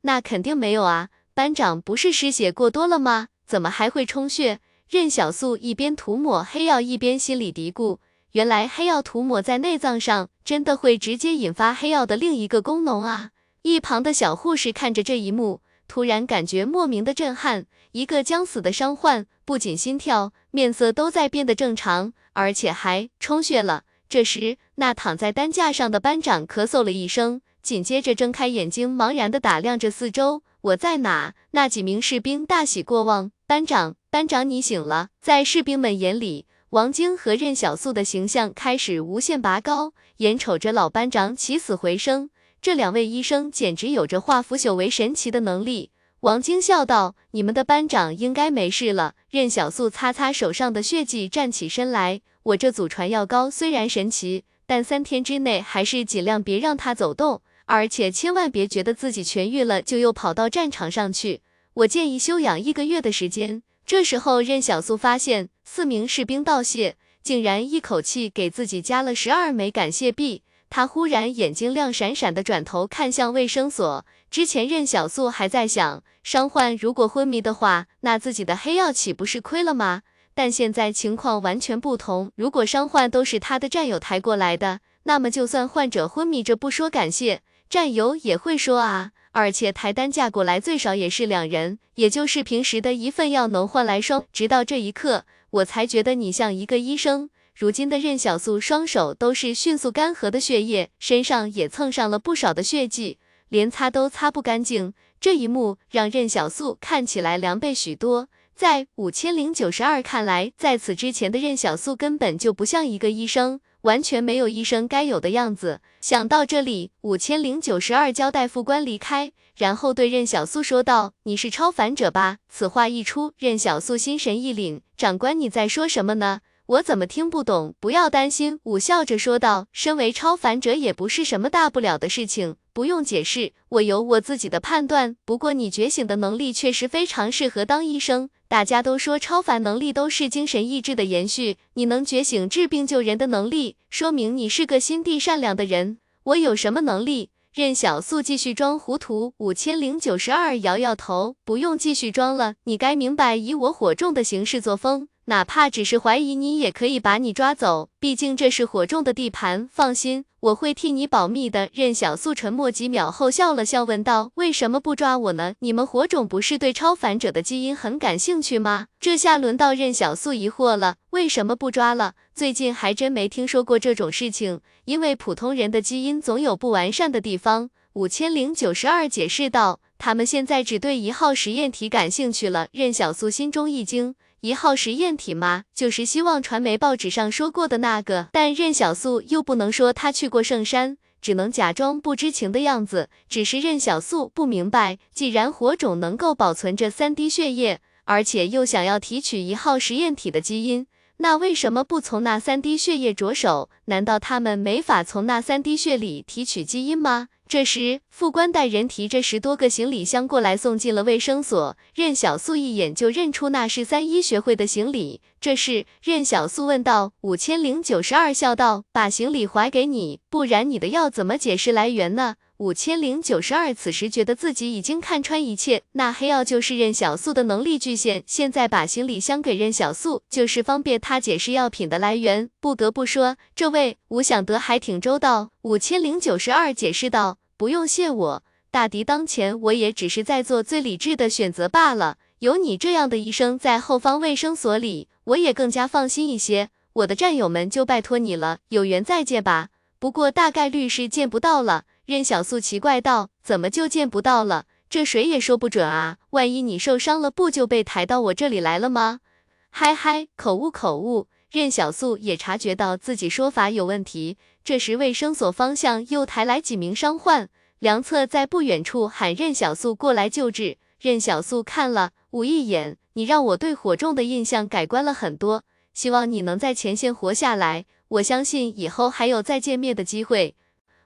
那肯定没有啊！班长不是失血过多了吗？怎么还会充血？”任小素一边涂抹黑药，一边心里嘀咕：原来黑药涂抹在内脏上，真的会直接引发黑药的另一个功能啊！一旁的小护士看着这一幕。突然感觉莫名的震撼，一个将死的伤患，不仅心跳、面色都在变得正常，而且还充血了。这时，那躺在担架上的班长咳嗽了一声，紧接着睁开眼睛，茫然地打量着四周。我在哪？那几名士兵大喜过望。班长，班长，你醒了。在士兵们眼里，王晶和任小素的形象开始无限拔高，眼瞅着老班长起死回生。这两位医生简直有着化腐朽为神奇的能力。王晶笑道：“你们的班长应该没事了。”任小素擦擦手上的血迹，站起身来：“我这祖传药膏虽然神奇，但三天之内还是尽量别让他走动，而且千万别觉得自己痊愈了就又跑到战场上去。我建议休养一个月的时间。”这时候，任小素发现四名士兵道谢，竟然一口气给自己加了十二枚感谢币。他忽然眼睛亮闪闪的，转头看向卫生所。之前任小素还在想，伤患如果昏迷的话，那自己的黑药岂不是亏了吗？但现在情况完全不同，如果伤患都是他的战友抬过来的，那么就算患者昏迷着不说感谢，战友也会说啊。而且抬担架过来最少也是两人，也就是平时的一份药能换来双。直到这一刻，我才觉得你像一个医生。如今的任小素双手都是迅速干涸的血液，身上也蹭上了不少的血迹，连擦都擦不干净。这一幕让任小素看起来凉狈许多。在五千零九十二看来，在此之前的任小素根本就不像一个医生，完全没有医生该有的样子。想到这里，五千零九十二交代副官离开，然后对任小素说道：“你是超凡者吧？”此话一出，任小素心神一凛：“长官，你在说什么呢？”我怎么听不懂？不要担心，武笑着说道。身为超凡者也不是什么大不了的事情，不用解释，我有我自己的判断。不过你觉醒的能力确实非常适合当医生。大家都说超凡能力都是精神意志的延续，你能觉醒治病救人的能力，说明你是个心地善良的人。我有什么能力？任小素继续装糊涂。五千零九十二摇摇头，不用继续装了，你该明白以我火种的行事作风。哪怕只是怀疑你，也可以把你抓走。毕竟这是火种的地盘。放心，我会替你保密的。任小素沉默几秒后笑了笑，问道：“为什么不抓我呢？你们火种不是对超凡者的基因很感兴趣吗？”这下轮到任小素疑惑了，为什么不抓了？最近还真没听说过这种事情。因为普通人的基因总有不完善的地方。五千零九十二解释道：“他们现在只对一号实验体感兴趣了。”任小素心中一惊。一号实验体吗？就是希望传媒报纸上说过的那个。但任小素又不能说他去过圣山，只能假装不知情的样子。只是任小素不明白，既然火种能够保存着三滴血液，而且又想要提取一号实验体的基因，那为什么不从那三滴血液着手？难道他们没法从那三滴血里提取基因吗？这时，副官带人提着十多个行李箱过来，送进了卫生所。任小素一眼就认出那是三医学会的行李。这是任小素问道。五千零九十二笑道：“把行李还给你，不然你的药怎么解释来源呢？”五千零九十二此时觉得自己已经看穿一切，那黑药就是任小素的能力巨献。现在把行李箱给任小素，就是方便他解释药品的来源。不得不说，这位吴想德还挺周到。五千零九十二解释道。不用谢我，大敌当前，我也只是在做最理智的选择罢了。有你这样的医生在后方卫生所里，我也更加放心一些。我的战友们就拜托你了，有缘再见吧。不过大概率是见不到了。任小素奇怪道：“怎么就见不到了？这谁也说不准啊！万一你受伤了，不就被抬到我这里来了吗？”嗨嗨，口误口误。任小素也察觉到自己说法有问题。这时卫生所方向又抬来几名伤患，梁策在不远处喊任小素过来救治。任小素看了武一眼，你让我对火种的印象改观了很多，希望你能在前线活下来。我相信以后还有再见面的机会。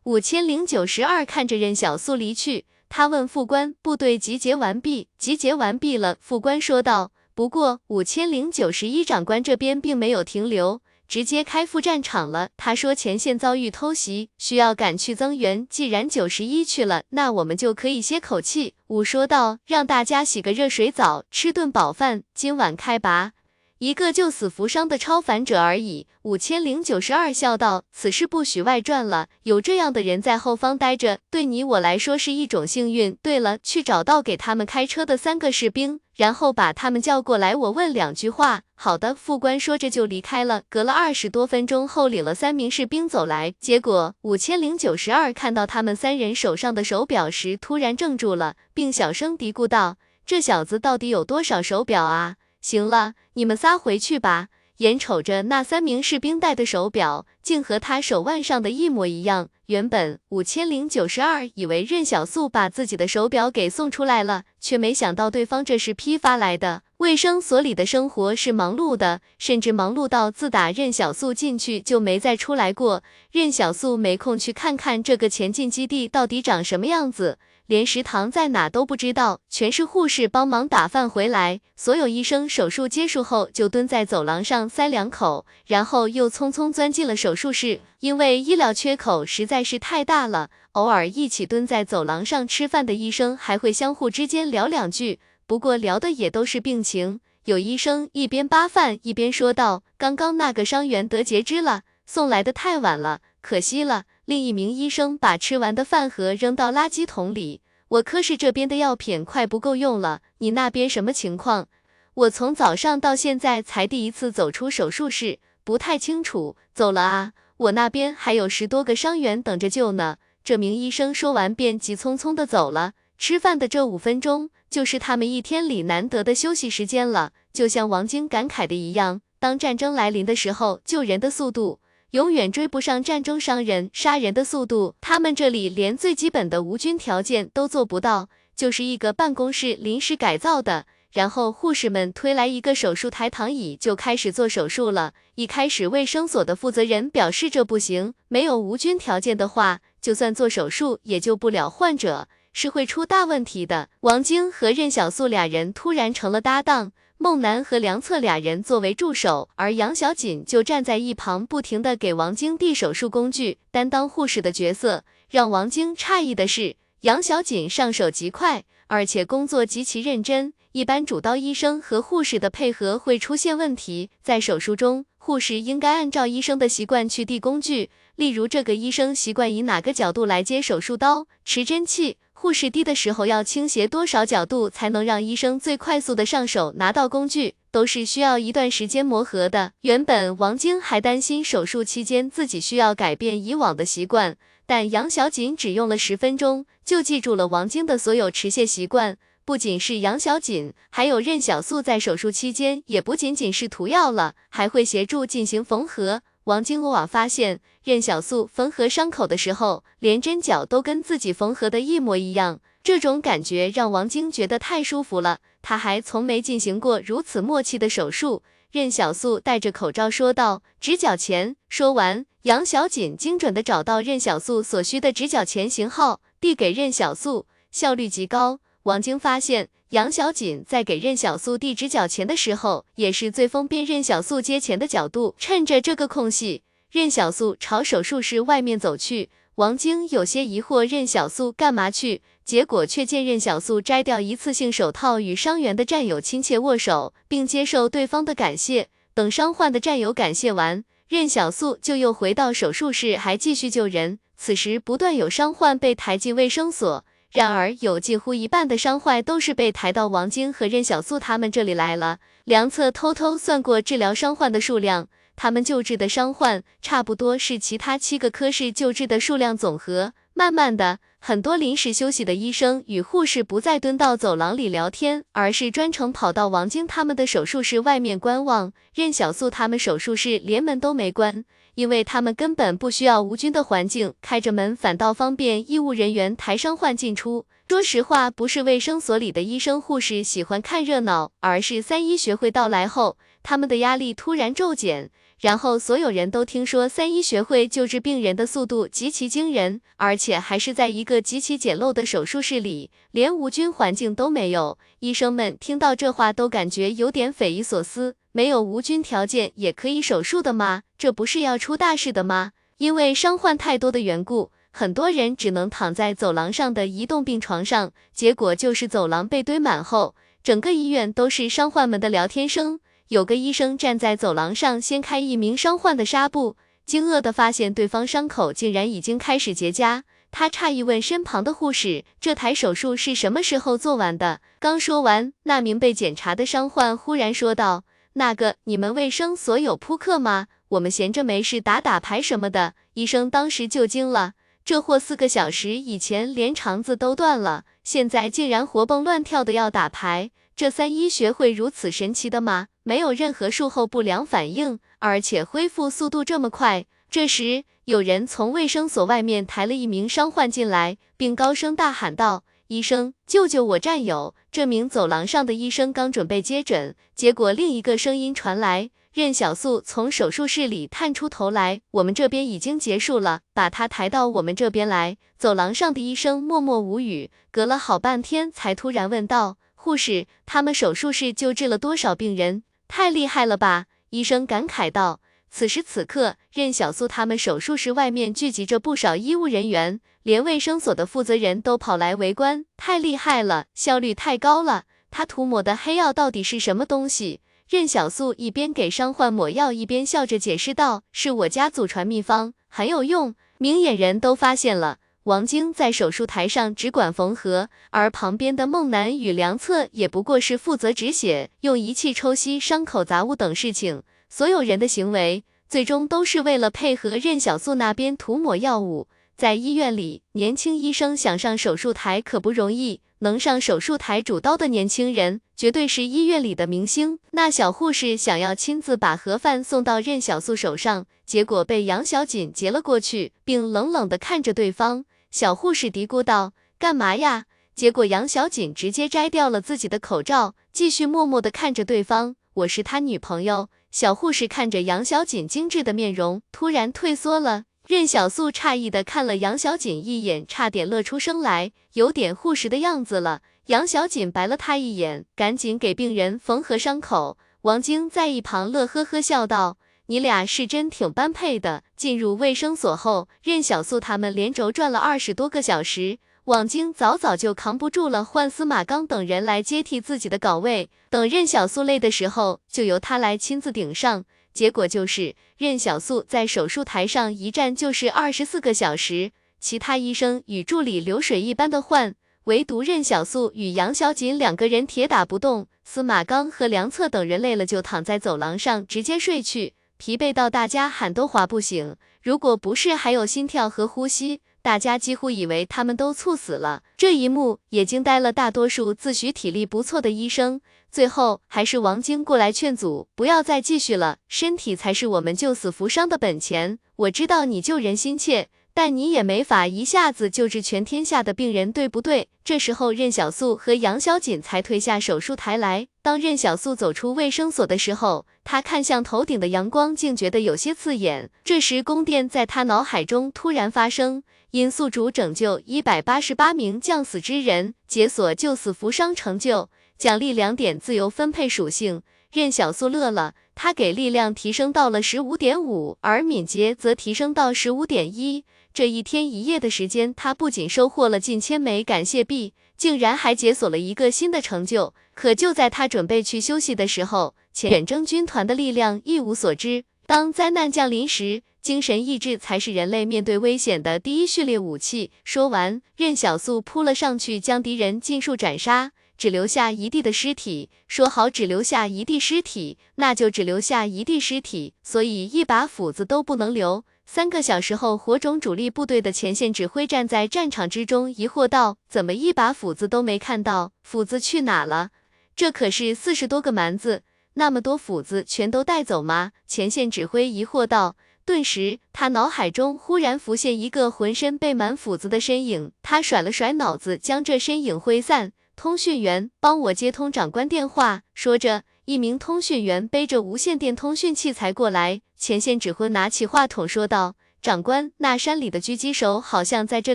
五千零九十二看着任小素离去，他问副官：“部队集结完毕？”集结完毕了。副官说道。不过五千零九十一长官这边并没有停留，直接开赴战场了。他说前线遭遇偷袭，需要赶去增援。既然九十一去了，那我们就可以歇口气。五说道：“让大家洗个热水澡，吃顿饱饭，今晚开拔。”一个救死扶伤的超凡者而已。五千零九十二笑道：“此事不许外传了。有这样的人在后方待着，对你我来说是一种幸运。对了，去找到给他们开车的三个士兵，然后把他们叫过来，我问两句话。”好的，副官说着就离开了。隔了二十多分钟后，领了三名士兵走来，结果五千零九十二看到他们三人手上的手表时，突然怔住了，并小声嘀咕道：“这小子到底有多少手表啊？”行了，你们仨回去吧。眼瞅着那三名士兵戴的手表，竟和他手腕上的一模一样。原本五千零九十二以为任小素把自己的手表给送出来了，却没想到对方这是批发来的。卫生所里的生活是忙碌的，甚至忙碌到自打任小素进去就没再出来过。任小素没空去看看这个前进基地到底长什么样子。连食堂在哪都不知道，全是护士帮忙打饭回来。所有医生手术结束后就蹲在走廊上塞两口，然后又匆匆钻进了手术室。因为医疗缺口实在是太大了，偶尔一起蹲在走廊上吃饭的医生还会相互之间聊两句，不过聊的也都是病情。有医生一边扒饭一边说道：“刚刚那个伤员得截肢了，送来的太晚了，可惜了。”另一名医生把吃完的饭盒扔到垃圾桶里。我科室这边的药品快不够用了，你那边什么情况？我从早上到现在才第一次走出手术室，不太清楚。走了啊，我那边还有十多个伤员等着救呢。这名医生说完便急匆匆的走了。吃饭的这五分钟，就是他们一天里难得的休息时间了。就像王晶感慨的一样，当战争来临的时候，救人的速度。永远追不上战争伤人、杀人的速度，他们这里连最基本的无菌条件都做不到，就是一个办公室临时改造的，然后护士们推来一个手术台躺椅就开始做手术了。一开始卫生所的负责人表示这不行，没有无菌条件的话，就算做手术也救不了患者，是会出大问题的。王晶和任小素俩人突然成了搭档。孟楠和梁策俩人作为助手，而杨小锦就站在一旁，不停的给王晶递手术工具，担当护士的角色。让王晶诧异的是，杨小锦上手极快，而且工作极其认真。一般主刀医生和护士的配合会出现问题，在手术中，护士应该按照医生的习惯去递工具，例如这个医生习惯以哪个角度来接手术刀、持针器。护士低的时候要倾斜多少角度才能让医生最快速的上手拿到工具，都是需要一段时间磨合的。原本王晶还担心手术期间自己需要改变以往的习惯，但杨小锦只用了十分钟就记住了王晶的所有持械习惯。不仅是杨小锦，还有任小素在手术期间也不仅仅是涂药了，还会协助进行缝合。王晶过往发现，任小素缝合伤口的时候，连针脚都跟自己缝合的一模一样，这种感觉让王晶觉得太舒服了。他还从没进行过如此默契的手术。任小素戴着口罩说道：“直角钳。”说完，杨小锦精准的找到任小素所需的直角钳型号，递给任小素，效率极高。王晶发现。杨小锦在给任小素递直角钱的时候，也是最方便任小素接钱的角度。趁着这个空隙，任小素朝手术室外面走去。王晶有些疑惑，任小素干嘛去？结果却见任小素摘掉一次性手套，与伤员的战友亲切握手，并接受对方的感谢。等伤患的战友感谢完，任小素就又回到手术室，还继续救人。此时，不断有伤患被抬进卫生所。然而，有近乎一半的伤患都是被抬到王晶和任小素他们这里来了。梁策偷偷算过治疗伤患的数量，他们救治的伤患差不多是其他七个科室救治的数量总和。慢慢的，很多临时休息的医生与护士不再蹲到走廊里聊天，而是专程跑到王晶他们的手术室外面观望。任小素他们手术室连门都没关，因为他们根本不需要无菌的环境，开着门反倒方便医务人员抬伤患进出。说实话，不是卫生所里的医生护士喜欢看热闹，而是三一学会到来后，他们的压力突然骤减。然后所有人都听说三一学会救治病人的速度极其惊人，而且还是在一个极其简陋的手术室里，连无菌环境都没有。医生们听到这话都感觉有点匪夷所思，没有无菌条件也可以手术的吗？这不是要出大事的吗？因为伤患太多的缘故，很多人只能躺在走廊上的移动病床上，结果就是走廊被堆满后，整个医院都是伤患们的聊天声。有个医生站在走廊上掀开一名伤患的纱布，惊愕地发现对方伤口竟然已经开始结痂。他诧异问身旁的护士：“这台手术是什么时候做完的？”刚说完，那名被检查的伤患忽然说道：“那个，你们卫生所有扑克吗？我们闲着没事打打牌什么的。”医生当时就惊了，这货四个小时以前连肠子都断了，现在竟然活蹦乱跳的要打牌。这三医学会如此神奇的吗？没有任何术后不良反应，而且恢复速度这么快。这时，有人从卫生所外面抬了一名伤患进来，并高声大喊道：“医生，救救我战友！”这名走廊上的医生刚准备接诊，结果另一个声音传来：“任小素从手术室里探出头来，我们这边已经结束了，把他抬到我们这边来。”走廊上的医生默默无语，隔了好半天才突然问道：“护士，他们手术室救治了多少病人？”太厉害了吧！医生感慨道。此时此刻，任小素他们手术室外面聚集着不少医务人员，连卫生所的负责人都跑来围观。太厉害了，效率太高了！他涂抹的黑药到底是什么东西？任小素一边给伤患抹药，一边笑着解释道：“是我家祖传秘方，很有用。”明眼人都发现了。王晶在手术台上只管缝合，而旁边的孟楠与梁策也不过是负责止血、用仪器抽吸伤口杂物等事情。所有人的行为最终都是为了配合任小素那边涂抹药物。在医院里，年轻医生想上手术台可不容易，能上手术台主刀的年轻人绝对是医院里的明星。那小护士想要亲自把盒饭送到任小素手上，结果被杨小锦截了过去，并冷冷地看着对方。小护士嘀咕道：“干嘛呀？”结果杨小锦直接摘掉了自己的口罩，继续默默地看着对方。我是他女朋友。小护士看着杨小锦精致的面容，突然退缩了。任小素诧异的看了杨小锦一眼，差点乐出声来，有点护士的样子了。杨小锦白了他一眼，赶紧给病人缝合伤口。王晶在一旁乐呵呵笑道。你俩是真挺般配的。进入卫生所后，任小素他们连轴转了二十多个小时，网京早早就扛不住了，换司马刚等人来接替自己的岗位。等任小素累的时候，就由他来亲自顶上。结果就是任小素在手术台上一站就是二十四个小时，其他医生与助理流水一般的换，唯独任小素与杨小锦两个人铁打不动。司马刚和梁策等人累了就躺在走廊上直接睡去。疲惫到大家喊都划不醒，如果不是还有心跳和呼吸，大家几乎以为他们都猝死了。这一幕也惊呆了大多数自诩体力不错的医生。最后还是王晶过来劝阻，不要再继续了，身体才是我们救死扶伤的本钱。我知道你救人心切。但你也没法一下子救治全天下的病人，对不对？这时候，任小素和杨小锦才退下手术台来。当任小素走出卫生所的时候，他看向头顶的阳光，竟觉得有些刺眼。这时，宫殿在他脑海中突然发生：因宿主拯救一百八十八名将死之人，解锁救死扶伤成就，奖励两点自由分配属性。任小素乐了，他给力量提升到了十五点五，而敏捷则提升到十五点一。这一天一夜的时间，他不仅收获了近千枚感谢币，竟然还解锁了一个新的成就。可就在他准备去休息的时候，远征军团的力量一无所知。当灾难降临时，精神意志才是人类面对危险的第一序列武器。说完，任小素扑了上去，将敌人尽数斩杀，只留下一地的尸体。说好只留下一地尸体，那就只留下一地尸体，所以一把斧子都不能留。三个小时后，火种主力部队的前线指挥站在战场之中，疑惑道：“怎么一把斧子都没看到？斧子去哪了？这可是四十多个蛮子，那么多斧子全都带走吗？”前线指挥疑惑道。顿时，他脑海中忽然浮现一个浑身被满斧子的身影，他甩了甩脑子，将这身影挥散。通讯员，帮我接通长官电话。说着，一名通讯员背着无线电通讯器材过来。前线指挥拿起话筒说道：“长官，那山里的狙击手好像在这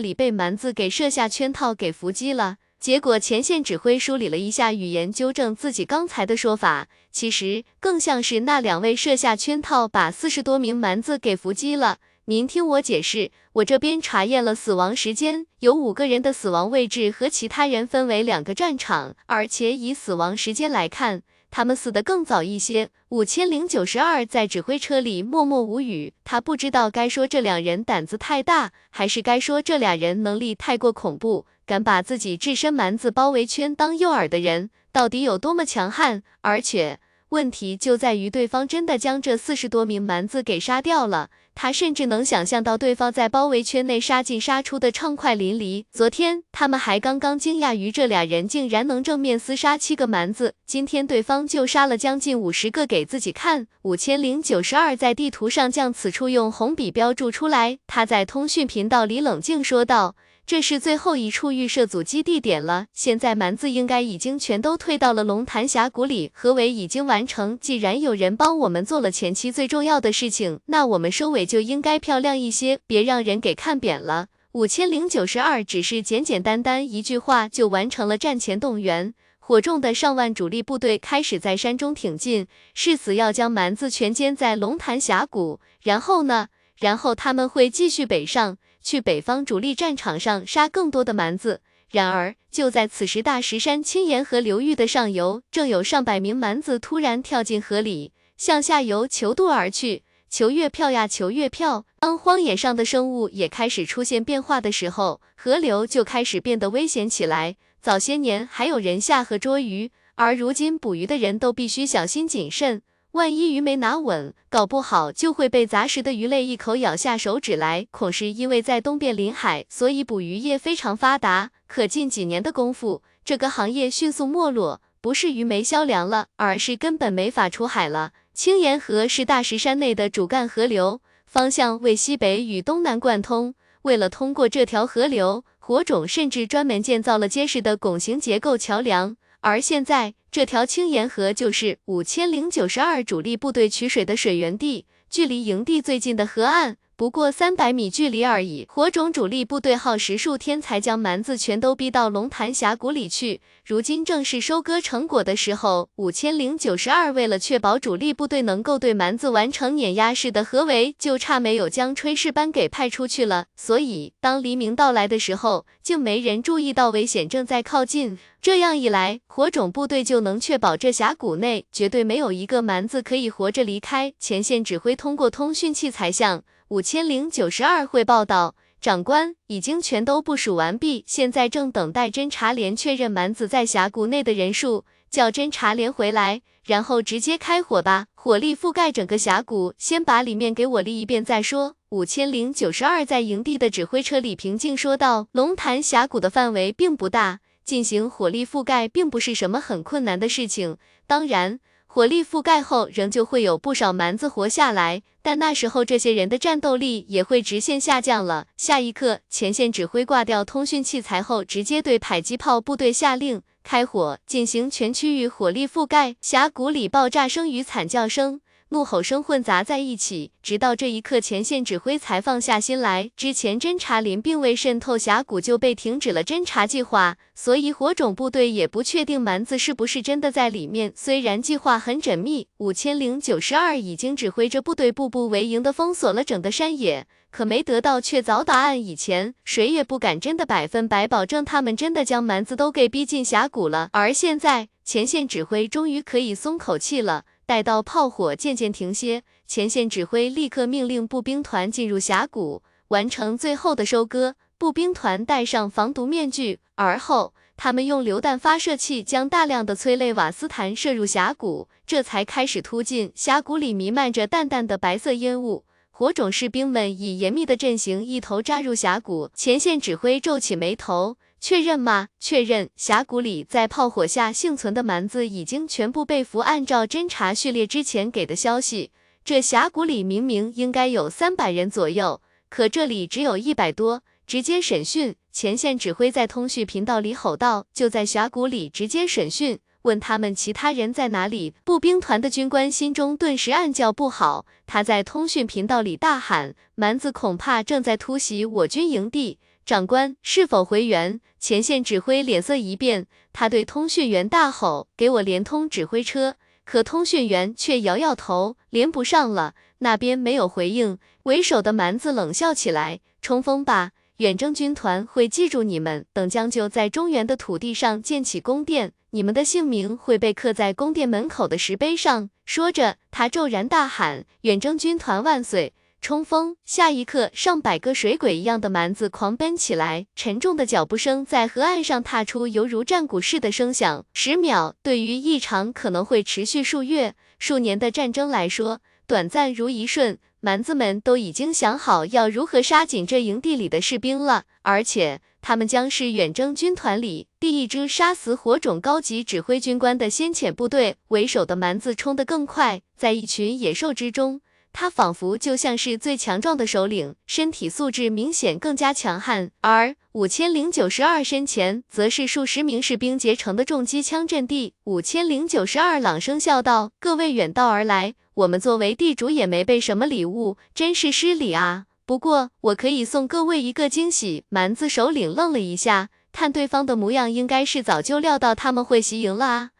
里被蛮子给设下圈套，给伏击了。”结果，前线指挥梳理了一下语言，纠正自己刚才的说法。其实更像是那两位设下圈套，把四十多名蛮子给伏击了。您听我解释，我这边查验了死亡时间，有五个人的死亡位置和其他人分为两个战场，而且以死亡时间来看，他们死得更早一些。五千零九十二在指挥车里默默无语，他不知道该说这两人胆子太大，还是该说这俩人能力太过恐怖。敢把自己置身蛮子包围圈当诱饵的人，到底有多么强悍？而且问题就在于对方真的将这四十多名蛮子给杀掉了。他甚至能想象到对方在包围圈内杀进杀出的畅快淋漓。昨天他们还刚刚惊讶于这俩人竟然能正面厮杀七个蛮子，今天对方就杀了将近五十个给自己看。五千零九十二在地图上将此处用红笔标注出来。他在通讯频道里冷静说道。这是最后一处预设阻击地点了，现在蛮子应该已经全都退到了龙潭峡谷里，合围已经完成。既然有人帮我们做了前期最重要的事情，那我们收尾就应该漂亮一些，别让人给看扁了。五千零九十二只是简简单单一句话就完成了战前动员，火种的上万主力部队开始在山中挺进，誓死要将蛮子全歼在龙潭峡谷。然后呢？然后他们会继续北上。去北方主力战场上杀更多的蛮子。然而，就在此时，大石山青岩河流域的上游，正有上百名蛮子突然跳进河里，向下游求渡而去。求月票呀，求月票！当荒野上的生物也开始出现变化的时候，河流就开始变得危险起来。早些年还有人下河捉鱼，而如今捕鱼的人都必须小心谨慎。万一鱼没拿稳，搞不好就会被杂食的鱼类一口咬下手指来。恐是因为在东边临海，所以捕鱼业非常发达。可近几年的功夫，这个行业迅速没落，不是鱼没销粮了，而是根本没法出海了。青岩河是大石山内的主干河流，方向为西北与东南贯通。为了通过这条河流，火种甚至专门建造了结实的拱形结构桥梁。而现在，这条青岩河就是五千零九十二主力部队取水的水源地，距离营地最近的河岸。不过三百米距离而已。火种主力部队耗时数天才将蛮子全都逼到龙潭峡谷里去，如今正是收割成果的时候。五千零九十二为了确保主力部队能够对蛮子完成碾压式的合围，就差没有将炊事班给派出去了。所以当黎明到来的时候，竟没人注意到危险正在靠近。这样一来，火种部队就能确保这峡谷内绝对没有一个蛮子可以活着离开。前线指挥通过通讯器材向。五千零九十二汇报道，长官已经全都部署完毕，现在正等待侦察连确认蛮子在峡谷内的人数，叫侦察连回来，然后直接开火吧，火力覆盖整个峡谷，先把里面给我立一遍再说。五千零九十二在营地的指挥车里平静说道：“龙潭峡谷的范围并不大，进行火力覆盖并不是什么很困难的事情，当然。”火力覆盖后，仍旧会有不少蛮子活下来，但那时候这些人的战斗力也会直线下降了。下一刻，前线指挥挂掉通讯器材后，直接对迫击炮部队下令开火，进行全区域火力覆盖。峡谷里爆炸声与惨叫声。怒吼声混杂在一起，直到这一刻，前线指挥才放下心来。之前侦察林并未渗透峡谷，就被停止了侦察计划，所以火种部队也不确定蛮子是不是真的在里面。虽然计划很缜密，五千零九十二已经指挥着部队步步为营的封锁了整个山野，可没得到确凿答案以前，谁也不敢真的百分百保证他们真的将蛮子都给逼进峡谷了。而现在，前线指挥终于可以松口气了。待到炮火渐渐停歇，前线指挥立刻命令步兵团进入峡谷，完成最后的收割。步兵团戴上防毒面具，而后他们用榴弹发射器将大量的催泪瓦斯弹射入峡谷，这才开始突进。峡谷里弥漫着淡淡的白色烟雾。火种士兵们以严密的阵型一头扎入峡谷。前线指挥皱起眉头，确认吗？确认。峡谷里在炮火下幸存的蛮子已经全部被俘。按照侦察序列之前给的消息，这峡谷里明明应该有三百人左右，可这里只有一百多。直接审讯。前线指挥在通讯频道里吼道：“就在峡谷里直接审讯。”问他们其他人在哪里？步兵团的军官心中顿时暗叫不好。他在通讯频道里大喊：“蛮子恐怕正在突袭我军营地，长官是否回援？”前线指挥脸色一变，他对通讯员大吼：“给我连通指挥车！”可通讯员却摇摇头，连不上了。那边没有回应。为首的蛮子冷笑起来：“冲锋吧！”远征军团会记住你们，等将就在中原的土地上建起宫殿，你们的姓名会被刻在宫殿门口的石碑上。说着，他骤然大喊：“远征军团万岁！冲锋！”下一刻，上百个水鬼一样的蛮子狂奔起来，沉重的脚步声在河岸上踏出，犹如战鼓似的声响。十秒，对于一场可能会持续数月、数年的战争来说，短暂如一瞬。蛮子们都已经想好要如何杀紧这营地里的士兵了，而且他们将是远征军团里第一支杀死火种高级指挥军官的先遣部队。为首的蛮子冲得更快，在一群野兽之中，他仿佛就像是最强壮的首领，身体素质明显更加强悍。而五千零九十二身前，则是数十名士兵结成的重机枪阵地。五千零九十二朗声笑道：“各位远道而来。”我们作为地主也没备什么礼物，真是失礼啊！不过我可以送各位一个惊喜。蛮子首领愣了一下，看对方的模样，应该是早就料到他们会袭营了啊。